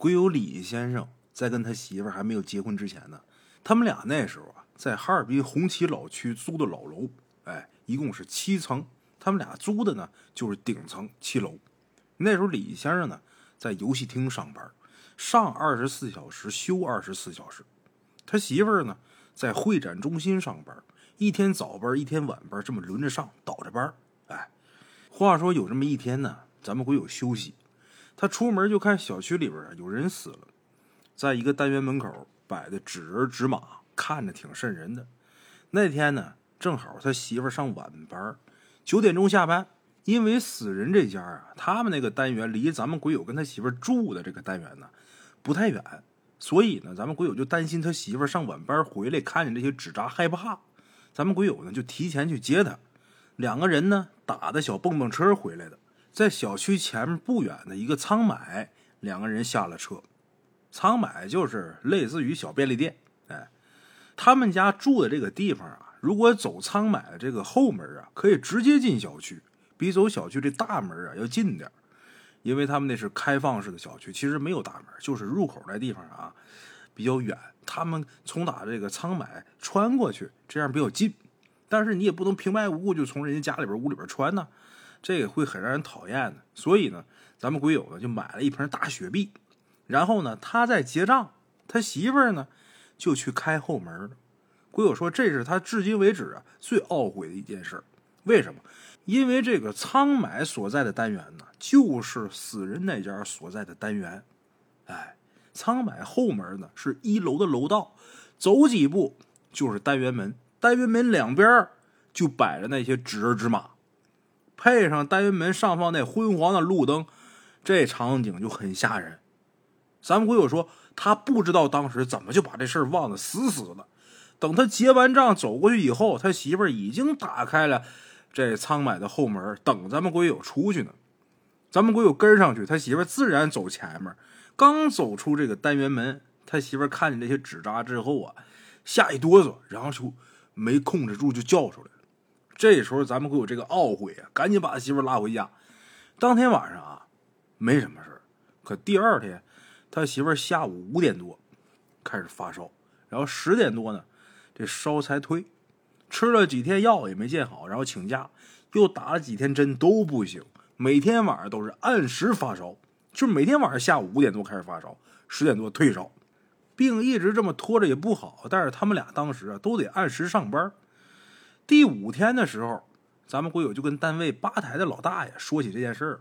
鬼友李先生在跟他媳妇还没有结婚之前呢，他们俩那时候啊，在哈尔滨红旗老区租的老楼，哎，一共是七层，他们俩租的呢就是顶层七楼。那时候李先生呢在游戏厅上班，上二十四小时休二十四小时，他媳妇儿呢在会展中心上班，一天早班一天晚班，这么轮着上倒着班。哎，话说有这么一天呢，咱们鬼友休息。他出门就看小区里边有人死了，在一个单元门口摆的纸人纸马，看着挺瘆人的。那天呢，正好他媳妇上晚班，九点钟下班。因为死人这家啊，他们那个单元离咱们鬼友跟他媳妇住的这个单元呢不太远，所以呢，咱们鬼友就担心他媳妇上晚班回来看见这些纸扎害怕。咱们鬼友呢就提前去接他，两个人呢打的小蹦蹦车回来的。在小区前面不远的一个仓买，两个人下了车。仓买就是类似于小便利店。哎，他们家住的这个地方啊，如果走仓买的这个后门啊，可以直接进小区，比走小区这大门啊要近点因为他们那是开放式的小区，其实没有大门，就是入口那地方啊比较远。他们从打这个仓买穿过去，这样比较近。但是你也不能平白无故就从人家家里边屋里边穿呢。这个会很让人讨厌的，所以呢，咱们鬼友呢就买了一瓶大雪碧，然后呢，他在结账，他媳妇儿呢就去开后门了。鬼友说，这是他至今为止啊最懊悔的一件事。为什么？因为这个仓买所在的单元呢，就是死人那家所在的单元。哎，仓买后门呢是一楼的楼道，走几步就是单元门，单元门两边就摆着那些纸人纸马。配上单元门上方那昏黄的路灯，这场景就很吓人。咱们鬼友说，他不知道当时怎么就把这事儿忘得死死的。等他结完账走过去以后，他媳妇儿已经打开了这仓买的后门，等咱们鬼友出去呢。咱们鬼友跟上去，他媳妇儿自然走前面。刚走出这个单元门，他媳妇儿看见这些纸扎之后啊，吓一哆嗦，然后就没控制住就叫出来。这时候咱们会有这个懊悔啊，赶紧把他媳妇拉回家。当天晚上啊，没什么事可第二天，他媳妇下午五点多开始发烧，然后十点多呢，这烧才退。吃了几天药也没见好，然后请假，又打了几天针都不行。每天晚上都是按时发烧，就每天晚上下午五点多开始发烧，十点多退烧。病一直这么拖着也不好，但是他们俩当时啊都得按时上班。第五天的时候，咱们鬼友就跟单位吧台的老大爷说起这件事儿了。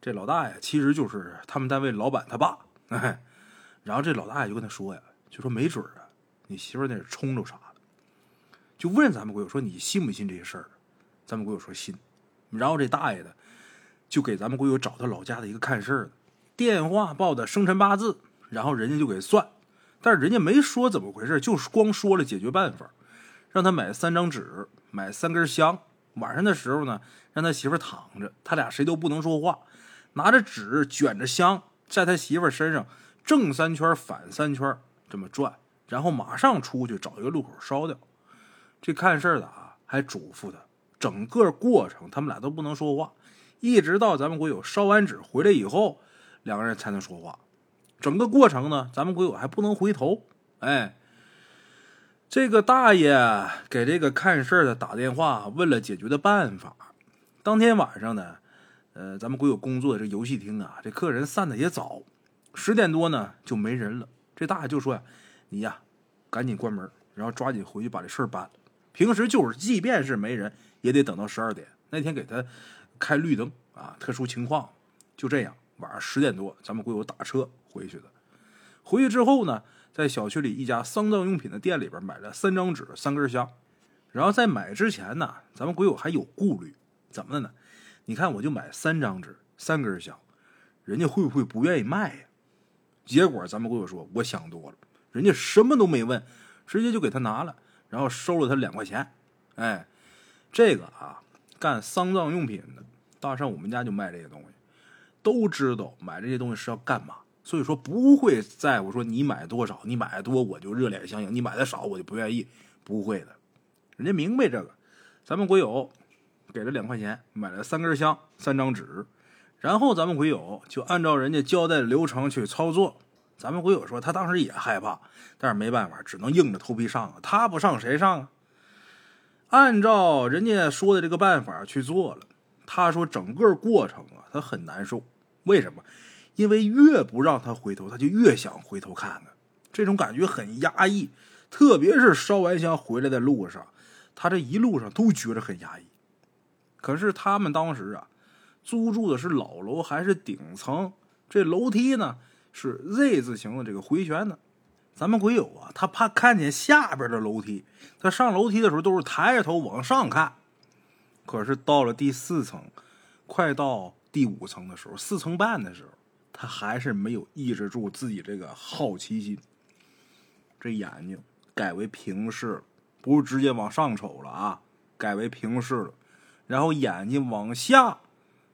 这老大爷其实就是他们单位老板他爸。哎，然后这老大爷就跟他说呀，就说没准啊，你媳妇那是冲着啥的。就问咱们鬼友说，你信不信这些事儿？咱们鬼友说信。然后这大爷的就给咱们鬼友找他老家的一个看事儿的电话，报的生辰八字，然后人家就给算，但是人家没说怎么回事，就是光说了解决办法。让他买三张纸，买三根香。晚上的时候呢，让他媳妇躺着，他俩谁都不能说话，拿着纸卷着香，在他媳妇身上正三圈、反三圈这么转，然后马上出去找一个路口烧掉。这看事儿的啊，还嘱咐他，整个过程他们俩都不能说话，一直到咱们国友烧完纸回来以后，两个人才能说话。整个过程呢，咱们国友还不能回头，哎。这个大爷给这个看事儿的打电话，问了解决的办法。当天晚上呢，呃，咱们鬼友工作的这游戏厅啊，这客人散的也早，十点多呢就没人了。这大爷就说呀：“你呀，赶紧关门，然后抓紧回去把这事儿办了。平时就是，即便是没人，也得等到十二点。那天给他开绿灯啊，特殊情况。就这样，晚上十点多，咱们鬼友打车回去的。回去之后呢？”在小区里一家丧葬用品的店里边买了三张纸、三根香，然后在买之前呢，咱们鬼友还有顾虑，怎么的呢？你看，我就买三张纸、三根香，人家会不会不愿意卖呀？结果咱们鬼友说，我想多了，人家什么都没问，直接就给他拿了，然后收了他两块钱。哎，这个啊，干丧葬用品的，大上我们家就卖这些东西，都知道买这些东西是要干嘛。所以说不会在乎说你买多少，你买的多我就热脸相迎，你买的少我就不愿意，不会的，人家明白这个。咱们国友给了两块钱，买了三根香、三张纸，然后咱们鬼友就按照人家交代的流程去操作。咱们鬼友说他当时也害怕，但是没办法，只能硬着头皮上啊。他不上谁上啊？按照人家说的这个办法去做了。他说整个过程啊，他很难受。为什么？因为越不让他回头，他就越想回头看看。这种感觉很压抑，特别是烧完香回来的路上，他这一路上都觉得很压抑。可是他们当时啊，租住的是老楼还是顶层？这楼梯呢是 Z 字形的这个回旋的。咱们鬼友啊，他怕看见下边的楼梯，他上楼梯的时候都是抬着头往上看。可是到了第四层，快到第五层的时候，四层半的时候，他还是没有抑制住自己这个好奇心。这眼睛改为平视了，不是直接往上瞅了啊，改为平视了。然后眼睛往下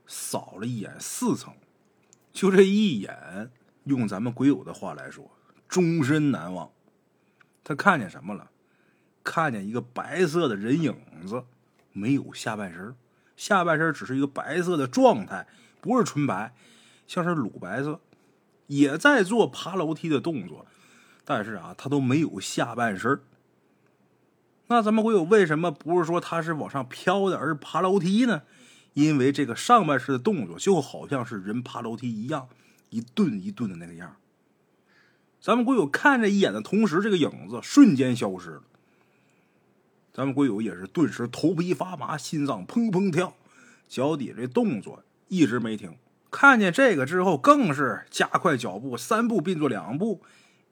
扫了一眼四层，就这一眼，用咱们鬼友的话来说，终身难忘。他看见什么了？看见一个白色的人影子。没有下半身，下半身只是一个白色的状态，不是纯白，像是乳白色，也在做爬楼梯的动作，但是啊，他都没有下半身。那咱们会有为什么不是说他是往上飘的，而是爬楼梯呢？因为这个上半身的动作就好像是人爬楼梯一样，一顿一顿的那个样。咱们会有看这一眼的同时，这个影子瞬间消失了。咱们鬼友也是顿时头皮发麻，心脏砰砰跳，脚底这动作一直没停。看见这个之后，更是加快脚步，三步并作两步，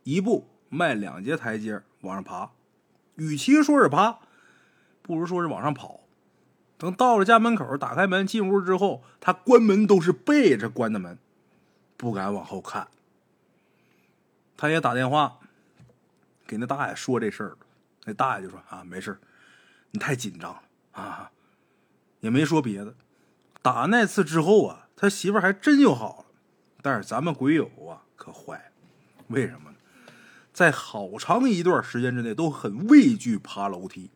一步迈两节台阶往上爬。与其说是爬，不如说是往上跑。等到了家门口，打开门进屋之后，他关门都是背着关的门，不敢往后看。他也打电话给那大爷说这事儿，那大爷就说：“啊，没事。”你太紧张了啊！也没说别的。打那次之后啊，他媳妇还真就好了。但是咱们鬼友啊，可坏了。为什么呢？在好长一段时间之内，都很畏惧爬楼梯。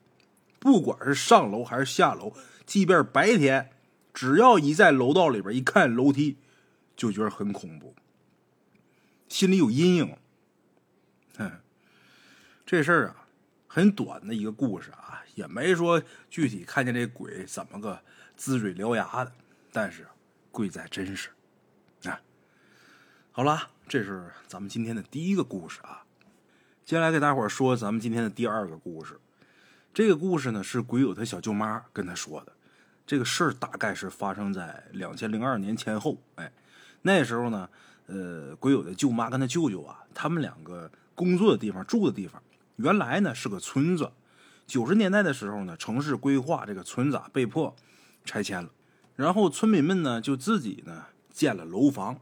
不管是上楼还是下楼，即便白天，只要一在楼道里边一看楼梯，就觉得很恐怖，心里有阴影。哼，这事儿啊，很短的一个故事啊。也没说具体看见这鬼怎么个龇嘴獠牙的，但是贵在真实啊！好了，这是咱们今天的第一个故事啊。接下来给大伙说咱们今天的第二个故事。这个故事呢是鬼友他小舅妈跟他说的。这个事儿大概是发生在两千零二年前后。哎，那时候呢，呃，鬼友的舅妈跟他舅舅啊，他们两个工作的地方、住的地方，原来呢是个村子。九十年代的时候呢，城市规划这个村子啊被迫拆迁了，然后村民们呢就自己呢建了楼房。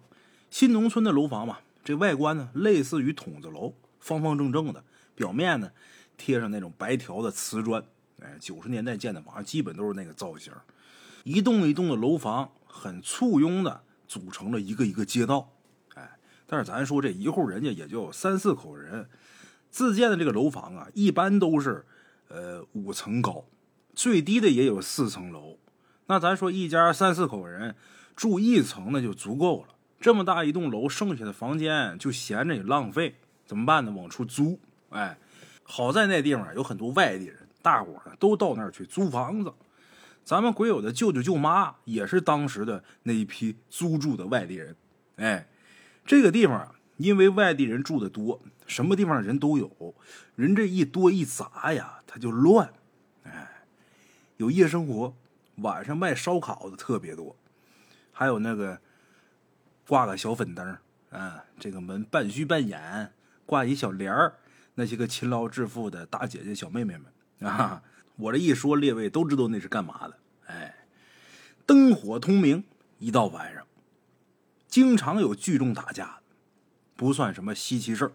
新农村的楼房嘛，这外观呢类似于筒子楼，方方正正的，表面呢贴上那种白条的瓷砖。哎，九十年代建的房基本都是那个造型，一栋一栋的楼房很簇拥的组成了一个一个街道。哎，但是咱说这一户人家也就三四口人，自建的这个楼房啊，一般都是。呃，五层高，最低的也有四层楼。那咱说一家三四口人住一层，那就足够了。这么大一栋楼，剩下的房间就闲着也浪费，怎么办呢？往出租。哎，好在那地方有很多外地人，大伙呢都到那儿去租房子。咱们鬼友的舅舅舅妈也是当时的那一批租住的外地人。哎，这个地方因为外地人住的多。什么地方人都有，人这一多一杂呀，他就乱。哎，有夜生活，晚上卖烧烤的特别多，还有那个挂个小粉灯，啊，这个门半虚半掩，挂一小帘儿，那些个勤劳致富的大姐姐小妹妹们啊，我这一说，列位都知道那是干嘛的。哎，灯火通明，一到晚上，经常有聚众打架，不算什么稀奇事儿。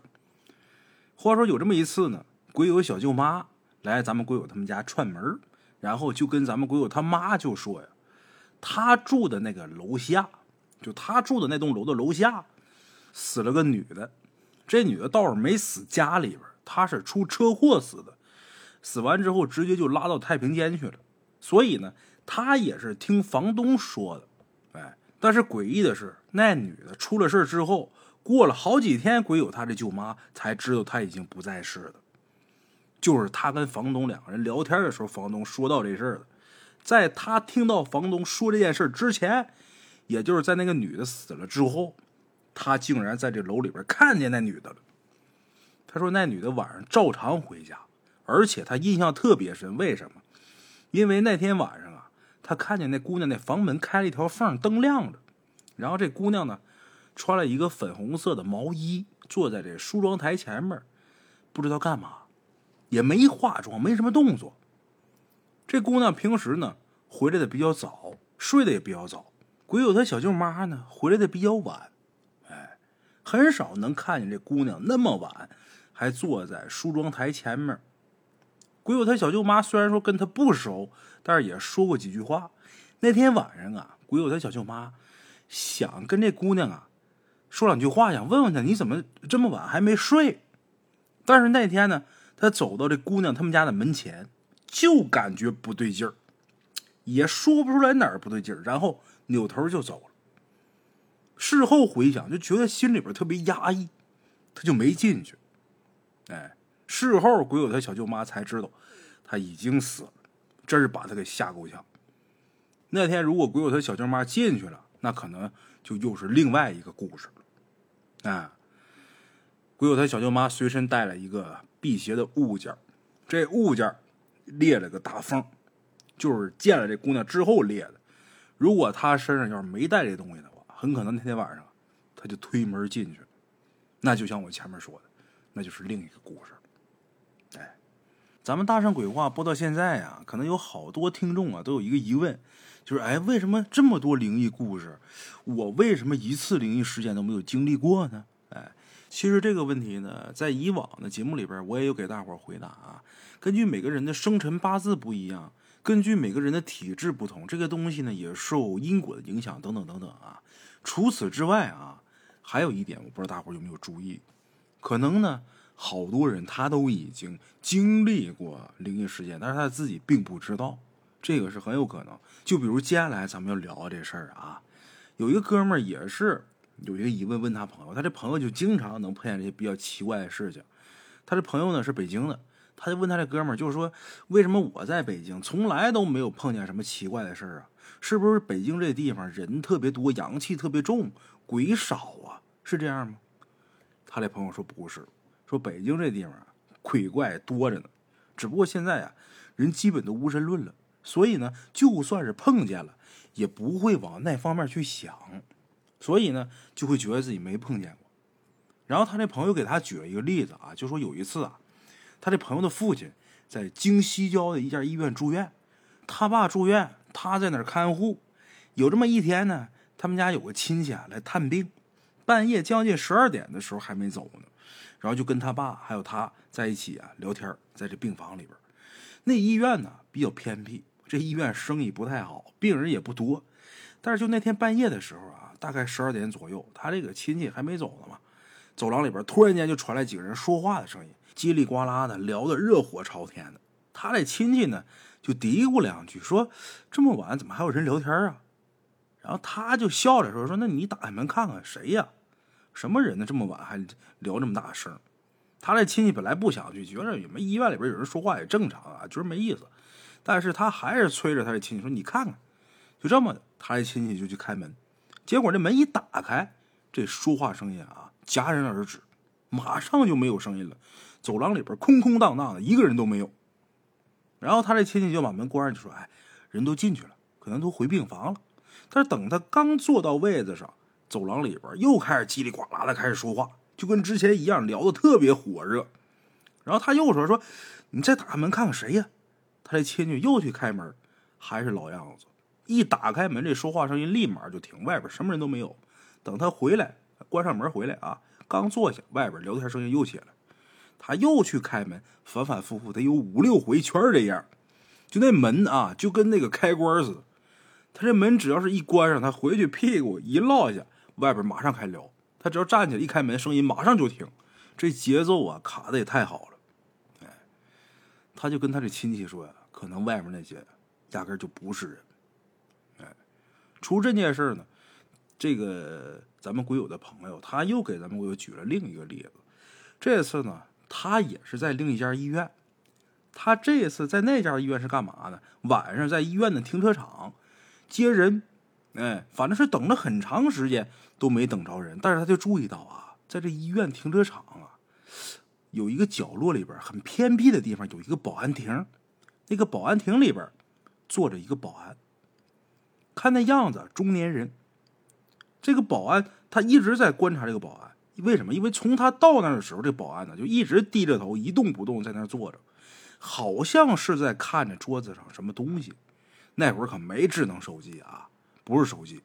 话说有这么一次呢，鬼友小舅妈来咱们鬼友他们家串门，然后就跟咱们鬼友他妈就说呀，他住的那个楼下，就他住的那栋楼的楼下，死了个女的，这女的倒是没死家里边，她是出车祸死的，死完之后直接就拉到太平间去了，所以呢，他也是听房东说的，哎，但是诡异的是，那女的出了事之后，过了好几天，鬼友他这舅妈才知道她已经不在世了。就是他跟房东两个人聊天的时候，房东说到这事儿了。在他听到房东说这件事之前，也就是在那个女的死了之后，他竟然在这楼里边看见那女的了。他说那女的晚上照常回家，而且他印象特别深。为什么？因为那天晚上啊，他看见那姑娘那房门开了一条缝，灯亮着。然后这姑娘呢，穿了一个粉红色的毛衣，坐在这梳妆台前面，不知道干嘛。也没化妆，没什么动作。这姑娘平时呢回来的比较早，睡得也比较早。鬼友他小舅妈呢回来的比较晚，哎，很少能看见这姑娘那么晚还坐在梳妆台前面。鬼友他小舅妈虽然说跟他不熟，但是也说过几句话。那天晚上啊，鬼友他小舅妈想跟这姑娘啊说两句话，想问问她你怎么这么晚还没睡。但是那天呢。他走到这姑娘他们家的门前，就感觉不对劲儿，也说不出来哪儿不对劲儿，然后扭头就走了。事后回想，就觉得心里边特别压抑，他就没进去。哎，事后鬼友他小舅妈才知道他已经死了，真是把他给吓够呛。那天如果鬼友他小舅妈进去了，那可能就又是另外一个故事了。啊，鬼友他小舅妈随身带了一个。辟邪的物件，这物件裂了个大缝，就是见了这姑娘之后裂的。如果他身上要是没带这东西的话，很可能那天晚上他就推门进去。那就像我前面说的，那就是另一个故事。哎，咱们大圣鬼话播到现在啊，可能有好多听众啊都有一个疑问，就是哎，为什么这么多灵异故事，我为什么一次灵异事件都没有经历过呢？其实这个问题呢，在以往的节目里边，我也有给大伙回答啊。根据每个人的生辰八字不一样，根据每个人的体质不同，这个东西呢也受因果的影响，等等等等啊。除此之外啊，还有一点，我不知道大伙有没有注意，可能呢，好多人他都已经经历过灵异事件，但是他自己并不知道，这个是很有可能。就比如接下来咱们要聊这事儿啊，有一个哥们儿也是。有一个疑问问他朋友，他这朋友就经常能碰见这些比较奇怪的事情。他这朋友呢是北京的，他就问他这哥们儿，就是说为什么我在北京从来都没有碰见什么奇怪的事儿啊？是不是北京这地方人特别多，阳气特别重，鬼少啊？是这样吗？他这朋友说不是，说北京这地方鬼怪多着呢，只不过现在啊人基本都无神论了，所以呢就算是碰见了，也不会往那方面去想。所以呢，就会觉得自己没碰见过。然后他那朋友给他举了一个例子啊，就说有一次啊，他这朋友的父亲在京西郊的一家医院住院，他爸住院，他在那儿看护。有这么一天呢，他们家有个亲戚啊来探病，半夜将近十二点的时候还没走呢，然后就跟他爸还有他在一起啊聊天，在这病房里边。那医院呢比较偏僻，这医院生意不太好，病人也不多。但是就那天半夜的时候啊。大概十二点左右，他这个亲戚还没走呢嘛，走廊里边突然间就传来几个人说话的声音，叽里呱啦的聊得热火朝天的。他这亲戚呢就嘀咕两句，说这么晚怎么还有人聊天啊？然后他就笑着说：“说那你打开门看看谁呀？什么人呢？这么晚还聊这么大声？”他这亲戚本来不想去，觉得你们医院里边有人说话也正常啊，觉得没意思。但是他还是催着他的亲戚说：“你看看。”就这么的，他这亲戚就去开门。结果这门一打开，这说话声音啊戛然而止，马上就没有声音了。走廊里边空空荡荡的，一个人都没有。然后他这亲戚就把门关上，就说：“哎，人都进去了，可能都回病房了。”但是等他刚坐到位子上，走廊里边又开始叽里呱啦的开始说话，就跟之前一样，聊的特别火热。然后他又说：“说你再打开门看看谁呀？”他这亲戚又去开门，还是老样子。一打开门，这说话声音立马就停，外边什么人都没有。等他回来，关上门回来啊，刚坐下，外边聊天声音又起来。他又去开门，反反复复得有五六回圈这样。就那门啊，就跟那个开关似的。他这门只要是一关上，他回去屁股一落下，外边马上开聊。他只要站起来一开门，声音马上就停。这节奏啊，卡的也太好了。哎，他就跟他这亲戚说呀，可能外面那些压根就不是人。出这件事呢，这个咱们鬼友的朋友，他又给咱们鬼友举了另一个例子。这次呢，他也是在另一家医院。他这次在那家医院是干嘛呢？晚上在医院的停车场接人，哎，反正是等了很长时间都没等着人。但是他就注意到啊，在这医院停车场啊，有一个角落里边很偏僻的地方有一个保安亭，那个保安亭里边坐着一个保安，看那样子中年人。这个保安他一直在观察这个保安，为什么？因为从他到那儿的时候，这保安呢就一直低着头一动不动在那儿坐着。好像是在看着桌子上什么东西，那会儿可没智能手机啊，不是手机，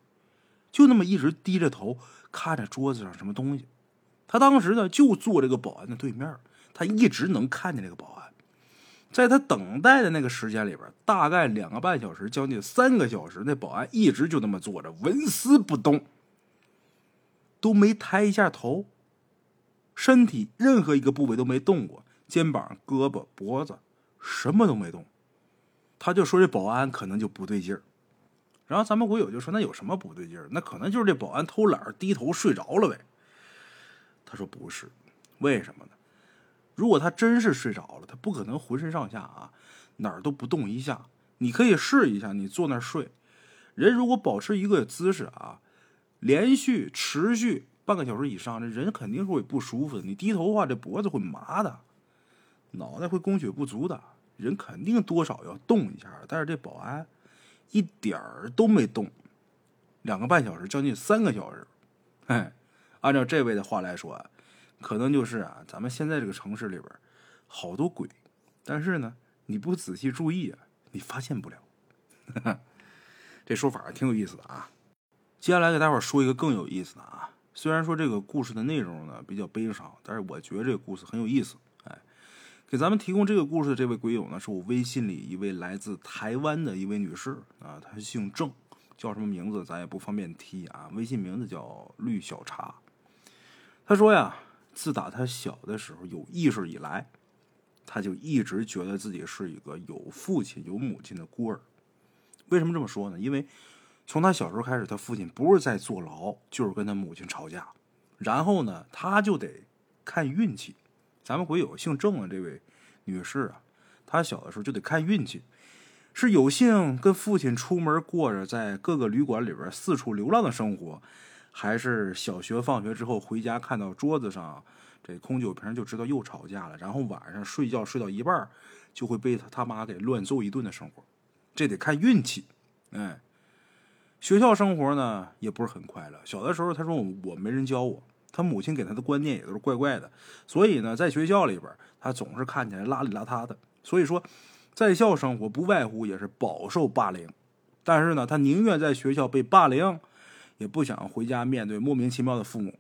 就那么一直低着头看着桌子上什么东西。他当时呢就坐这个保安的对面，他一直能看见这个保安。在他等待的那个时间里边，大概两个半小时，将近三个小时，那保安一直就那么坐着，纹丝不动，都没抬一下头，身体任何一个部位都没动过，肩膀、胳膊、脖子。什么都没动，他就说这保安可能就不对劲儿。然后咱们国友就说：“那有什么不对劲儿？那可能就是这保安偷懒低头睡着了呗。”他说：“不是，为什么呢？如果他真是睡着了，他不可能浑身上下啊哪儿都不动一下。你可以试一下，你坐那儿睡，人如果保持一个姿势啊，连续持续半个小时以上，这人肯定是会不舒服的。你低头的话，这脖子会麻的，脑袋会供血不足的。”人肯定多少要动一下，但是这保安一点儿都没动，两个半小时，将近三个小时。哎，按照这位的话来说，可能就是啊，咱们现在这个城市里边好多鬼，但是呢，你不仔细注意啊，你发现不了。这说法挺有意思的啊。接下来给大伙说一个更有意思的啊，虽然说这个故事的内容呢比较悲伤，但是我觉得这个故事很有意思。哎给咱们提供这个故事的这位鬼友呢，是我微信里一位来自台湾的一位女士啊，她姓郑，叫什么名字咱也不方便提啊。微信名字叫绿小茶。她说呀，自打他小的时候有意识以来，他就一直觉得自己是一个有父亲有母亲的孤儿。为什么这么说呢？因为从他小时候开始，他父亲不是在坐牢，就是跟他母亲吵架，然后呢，他就得看运气。咱们鬼友姓郑的这位女士啊，她小的时候就得看运气，是有幸跟父亲出门过着在各个旅馆里边四处流浪的生活，还是小学放学之后回家看到桌子上这空酒瓶就知道又吵架了，然后晚上睡觉睡到一半就会被他他妈给乱揍一顿的生活，这得看运气。哎，学校生活呢也不是很快乐。小的时候他说我我没人教我。他母亲给他的观念也都是怪怪的，所以呢，在学校里边，他总是看起来邋里邋遢的。所以说，在校生活不外乎也是饱受霸凌。但是呢，他宁愿在学校被霸凌，也不想回家面对莫名其妙的父母。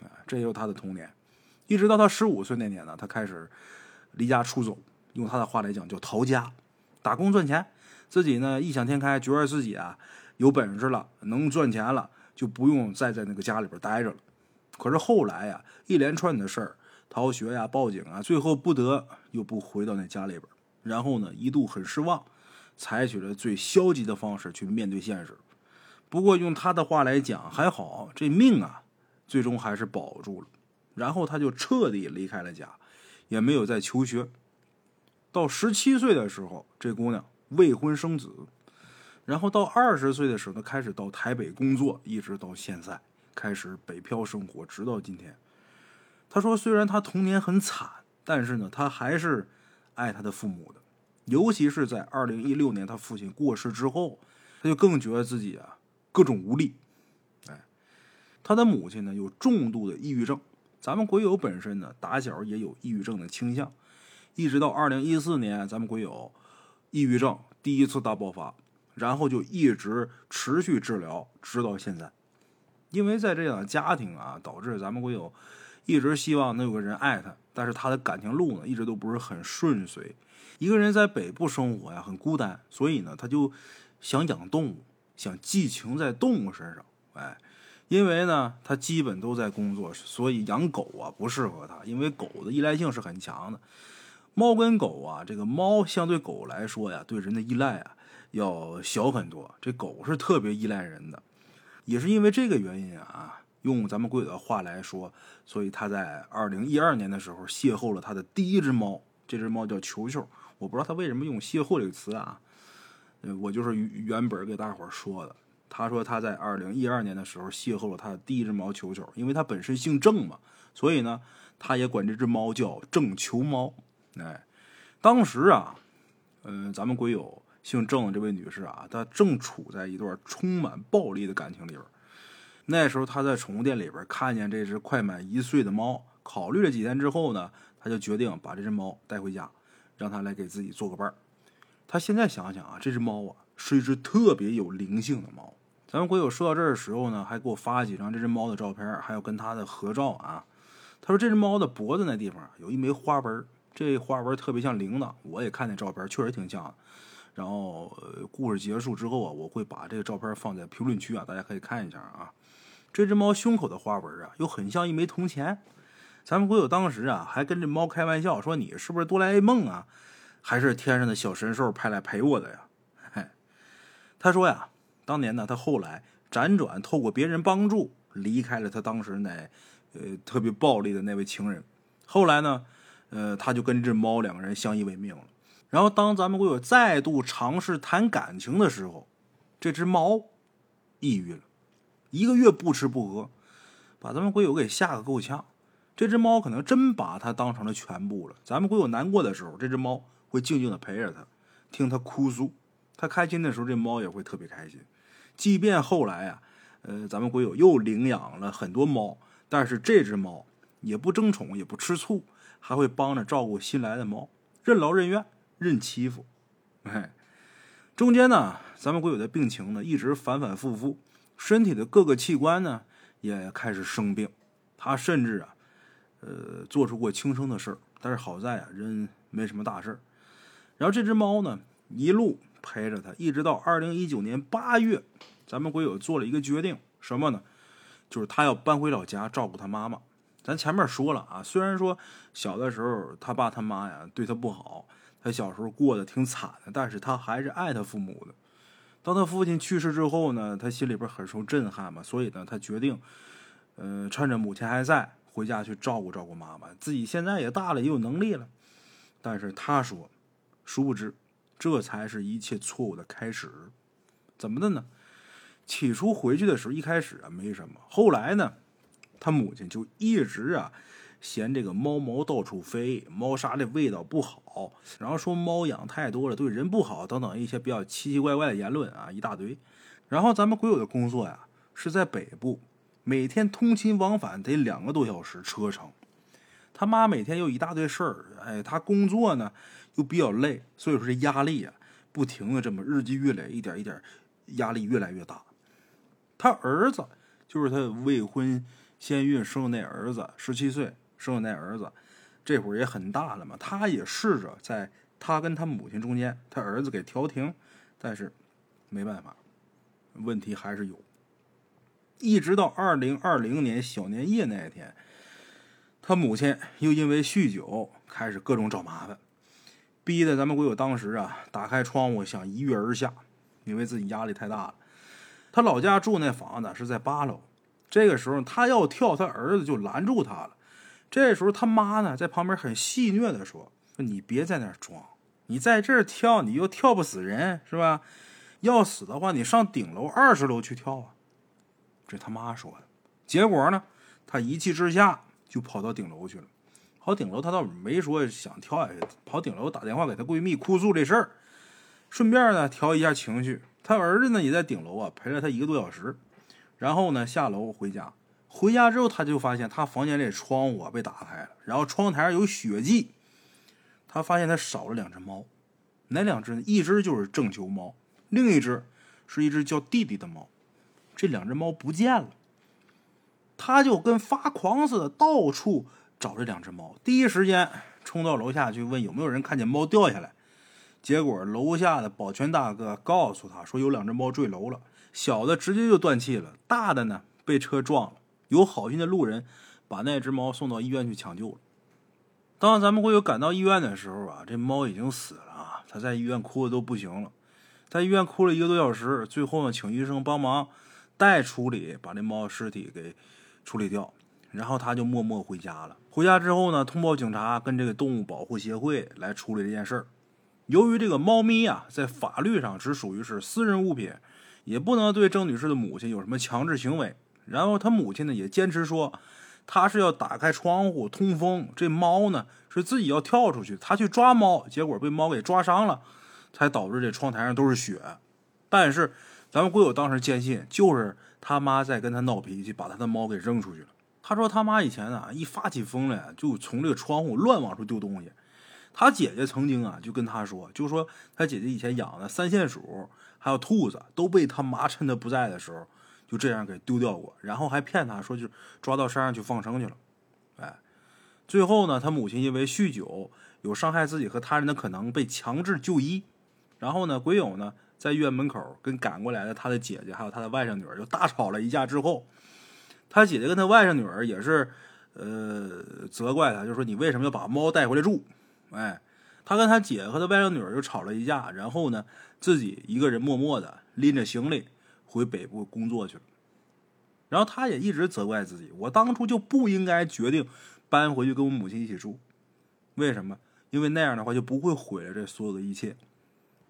啊，这就是他的童年。一直到他十五岁那年呢，他开始离家出走，用他的话来讲叫逃家，打工赚钱。自己呢异想天开，觉得自己啊有本事了，能赚钱了，就不用再在那个家里边待着了。可是后来呀，一连串的事儿，逃学呀、报警啊，最后不得又不回到那家里边。然后呢，一度很失望，采取了最消极的方式去面对现实。不过用他的话来讲，还好这命啊，最终还是保住了。然后他就彻底离开了家，也没有再求学。到十七岁的时候，这姑娘未婚生子。然后到二十岁的时候，她开始到台北工作，一直到现在。开始北漂生活，直到今天。他说：“虽然他童年很惨，但是呢，他还是爱他的父母的。尤其是在二零一六年他父亲过世之后，他就更觉得自己啊各种无力。哎，他的母亲呢有重度的抑郁症，咱们鬼友本身呢打小也有抑郁症的倾向，一直到二零一四年，咱们鬼友抑郁症第一次大爆发，然后就一直持续治疗，直到现在。”因为在这样的家庭啊，导致咱们会有一直希望能有个人爱他，但是他的感情路呢，一直都不是很顺遂。一个人在北部生活呀，很孤单，所以呢，他就想养动物，想寄情在动物身上。哎，因为呢，他基本都在工作，所以养狗啊不适合他，因为狗的依赖性是很强的。猫跟狗啊，这个猫相对狗来说呀，对人的依赖啊要小很多，这狗是特别依赖人的。也是因为这个原因啊，用咱们鬼友的话来说，所以他在二零一二年的时候邂逅了他的第一只猫，这只猫叫球球。我不知道他为什么用“邂逅”这个词啊，呃，我就是原本给大伙说的。他说他在二零一二年的时候邂逅了他的第一只猫球球，因为他本身姓郑嘛，所以呢，他也管这只猫叫郑球猫。哎，当时啊，嗯，咱们鬼友姓郑的这位女士啊，她正处在一段充满暴力的感情里边。那时候她在宠物店里边看见这只快满一岁的猫，考虑了几天之后呢，她就决定把这只猫带回家，让它来给自己做个伴儿。他现在想想啊，这只猫啊是一只特别有灵性的猫。咱们鬼友说到这儿的时候呢，还给我发了几张这只猫的照片，还有跟它的合照啊。他说这只猫的脖子那地方有一枚花纹，这花纹特别像铃铛。我也看那照片，确实挺像的。然后故事结束之后啊，我会把这个照片放在评论区啊，大家可以看一下啊。这只猫胸口的花纹啊，又很像一枚铜钱。咱们鬼友当时啊，还跟这猫开玩笑说：“你是不是哆啦 A 梦啊？还是天上的小神兽派来陪我的呀？”嘿，他说呀。当年呢，他后来辗转透过别人帮助离开了他当时那呃特别暴力的那位情人。后来呢，呃，他就跟这猫两个人相依为命了。然后当咱们鬼友再度尝试谈感情的时候，这只猫抑郁了，一个月不吃不喝，把咱们鬼友给吓个够呛。这只猫可能真把它当成了全部了。咱们鬼友难过的时候，这只猫会静静的陪着他，听他哭诉；他开心的时候，这猫也会特别开心。即便后来啊，呃，咱们鬼友又领养了很多猫，但是这只猫也不争宠，也不吃醋，还会帮着照顾新来的猫，任劳任怨，任欺负。哎，中间呢，咱们鬼友的病情呢一直反反复复，身体的各个器官呢也开始生病。他甚至啊，呃，做出过轻生的事儿，但是好在啊，人没什么大事儿。然后这只猫呢，一路。陪着他，一直到二零一九年八月，咱们鬼友做了一个决定，什么呢？就是他要搬回老家照顾他妈妈。咱前面说了啊，虽然说小的时候他爸他妈呀对他不好，他小时候过得挺惨的，但是他还是爱他父母的。当他父亲去世之后呢，他心里边很受震撼嘛，所以呢，他决定，呃，趁着母亲还在，回家去照顾照顾妈妈。自己现在也大了，也有能力了，但是他说，殊不知。这才是一切错误的开始，怎么的呢？起初回去的时候，一开始啊没什么，后来呢，他母亲就一直啊嫌这个猫毛到处飞，猫砂的味道不好，然后说猫养太多了对人不好，等等一些比较奇奇怪怪的言论啊一大堆。然后咱们鬼友的工作呀是在北部，每天通勤往返得两个多小时车程，他妈每天有一大堆事儿，哎，他工作呢。又比较累，所以说这压力呀，不停的这么日积月累，一点一点，压力越来越大。他儿子就是他未婚先孕生的那儿子，十七岁生的那儿子，这会儿也很大了嘛。他也试着在他跟他母亲中间，他儿子给调停，但是没办法，问题还是有。一直到二零二零年小年夜那一天，他母亲又因为酗酒开始各种找麻烦。逼得咱们鬼友当时啊，打开窗户想一跃而下，因为自己压力太大了。他老家住那房子是在八楼，这个时候他要跳，他儿子就拦住他了。这时候他妈呢在旁边很戏谑的说：“你别在那装，你在这儿跳，你又跳不死人，是吧？要死的话，你上顶楼二十楼去跳啊。”这他妈说的。结果呢，他一气之下就跑到顶楼去了。跑顶楼，她倒没说想跳下去。跑顶楼打电话给她闺蜜哭诉这事儿，顺便呢调一下情绪。她儿子呢也在顶楼啊陪了她一个多小时，然后呢下楼回家。回家之后，她就发现她房间里窗户被打开了，然后窗台上有血迹。她发现她少了两只猫，哪两只呢？一只就是正球猫，另一只是一只叫弟弟的猫。这两只猫不见了，她就跟发狂似的到处。找这两只猫，第一时间冲到楼下去问有没有人看见猫掉下来。结果楼下的保全大哥告诉他说有两只猫坠楼了，小的直接就断气了，大的呢被车撞了。有好心的路人把那只猫送到医院去抢救了。当咱们会友赶到医院的时候啊，这猫已经死了啊！他在医院哭的都不行了，在医院哭了一个多小时，最后呢请医生帮忙待处理，把这猫尸体给处理掉。然后他就默默回家了。回家之后呢，通报警察跟这个动物保护协会来处理这件事儿。由于这个猫咪啊，在法律上只属于是私人物品，也不能对郑女士的母亲有什么强制行为。然后他母亲呢也坚持说，他是要打开窗户通风，这猫呢是自己要跳出去，他去抓猫，结果被猫给抓伤了，才导致这窗台上都是血。但是咱们鬼友当时坚信，就是他妈在跟他闹脾气，把他的猫给扔出去了。他说他妈以前啊，一发起疯来就从这个窗户乱往出丢东西。他姐姐曾经啊就跟他说，就说他姐姐以前养的三线鼠还有兔子都被他妈趁他不在的时候就这样给丢掉过，然后还骗他说就抓到山上去放生去了。哎，最后呢，他母亲因为酗酒有伤害自己和他人的可能，被强制就医。然后呢，鬼友呢在医院门口跟赶过来的他的姐姐还有他的外甥女儿就大吵了一架之后。他姐姐跟他外甥女儿也是，呃，责怪他，就说你为什么要把猫带回来住？哎，他跟他姐和他外甥女儿就吵了一架，然后呢，自己一个人默默的拎着行李回北部工作去了。然后他也一直责怪自己，我当初就不应该决定搬回去跟我母亲一起住。为什么？因为那样的话就不会毁了这所有的一切。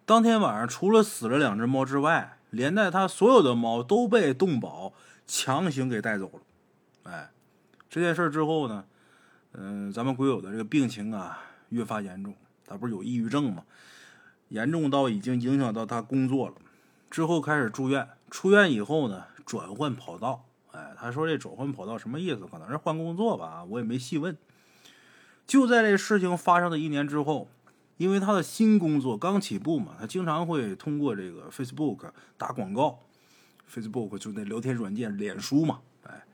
当天晚上，除了死了两只猫之外，连带他所有的猫都被动保。强行给带走了，哎，这件事之后呢，嗯，咱们鬼友的这个病情啊越发严重，他不是有抑郁症吗？严重到已经影响到他工作了，之后开始住院，出院以后呢转换跑道，哎，他说这转换跑道什么意思？可能是换工作吧，我也没细问。就在这事情发生的一年之后，因为他的新工作刚起步嘛，他经常会通过这个 Facebook 打广告。Facebook 就那聊天软件，脸书嘛，哎，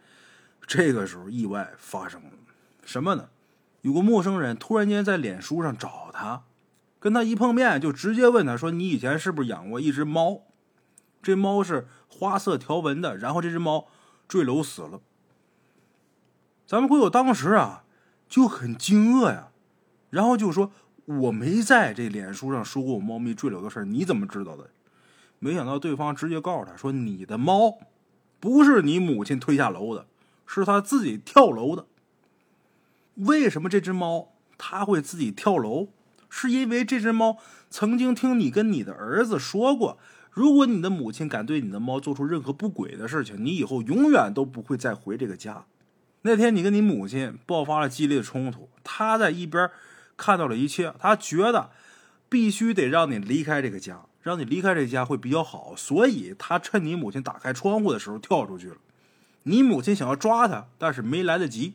这个时候意外发生了，什么呢？有个陌生人突然间在脸书上找他，跟他一碰面就直接问他说：“你以前是不是养过一只猫？这猫是花色条纹的，然后这只猫坠楼死了。”咱们会友当时啊就很惊愕呀，然后就说：“我没在这脸书上说过我猫咪坠楼的事你怎么知道的？”没想到对方直接告诉他说：“你的猫不是你母亲推下楼的，是他自己跳楼的。为什么这只猫它会自己跳楼？是因为这只猫曾经听你跟你的儿子说过，如果你的母亲敢对你的猫做出任何不轨的事情，你以后永远都不会再回这个家。那天你跟你母亲爆发了激烈的冲突，他在一边看到了一切，他觉得必须得让你离开这个家。”让你离开这家会比较好，所以他趁你母亲打开窗户的时候跳出去了。你母亲想要抓他，但是没来得及。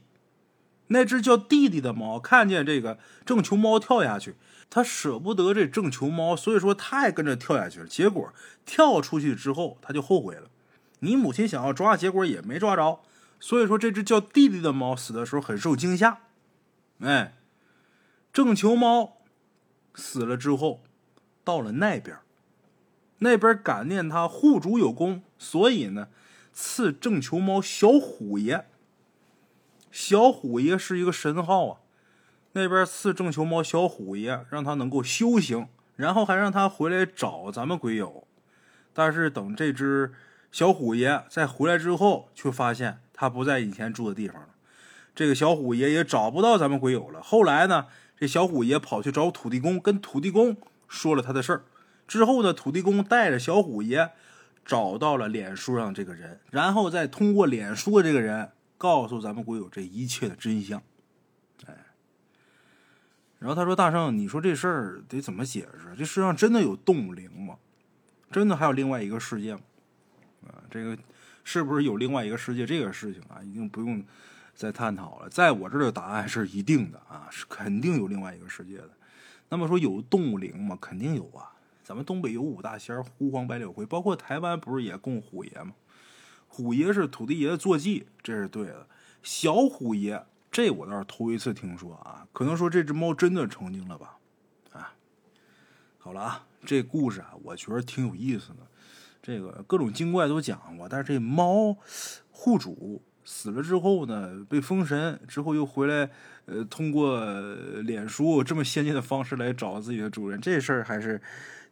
那只叫弟弟的猫看见这个正球猫跳下去，他舍不得这正球猫，所以说他也跟着跳下去了。结果跳出去之后，他就后悔了。你母亲想要抓，结果也没抓着。所以说这只叫弟弟的猫死的时候很受惊吓。哎，正球猫死了之后，到了那边。那边感念他护主有功，所以呢，赐正球猫小虎爷。小虎爷是一个神号啊。那边赐正球猫小虎爷，让他能够修行，然后还让他回来找咱们鬼友。但是等这只小虎爷再回来之后，却发现他不在以前住的地方了。这个小虎爷也找不到咱们鬼友了。后来呢，这小虎爷跑去找土地公，跟土地公说了他的事儿。之后呢，土地公带着小虎爷找到了脸书上这个人，然后再通过脸书的这个人告诉咱们鬼友这一切的真相。哎，然后他说：“大圣，你说这事儿得怎么解释？这世上真的有动物灵吗？真的还有另外一个世界吗？啊，这个是不是有另外一个世界？这个事情啊，已经不用再探讨了。在我这儿的答案是一定的啊，是肯定有另外一个世界的。那么说有动物灵吗？肯定有啊。”咱们东北有五大仙儿狐黄白柳灰，包括台湾不是也供虎爷吗？虎爷是土地爷的坐骑，这是对的。小虎爷，这我倒是头一次听说啊。可能说这只猫真的成精了吧？啊，好了啊，这故事啊，我觉得挺有意思的。这个各种精怪都讲过，但是这猫护主死了之后呢，被封神之后又回来，呃，通过脸书这么先进的方式来找自己的主人，这事儿还是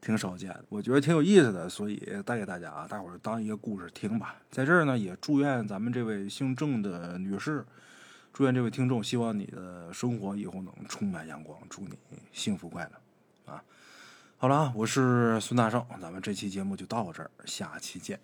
挺少见的。我觉得挺有意思的，所以带给大家啊，大伙儿当一个故事听吧。在这儿呢，也祝愿咱们这位姓郑的女士，祝愿这位听众，希望你的生活以后能充满阳光，祝你幸福快乐啊！好了啊，我是孙大圣，咱们这期节目就到这儿，下期见。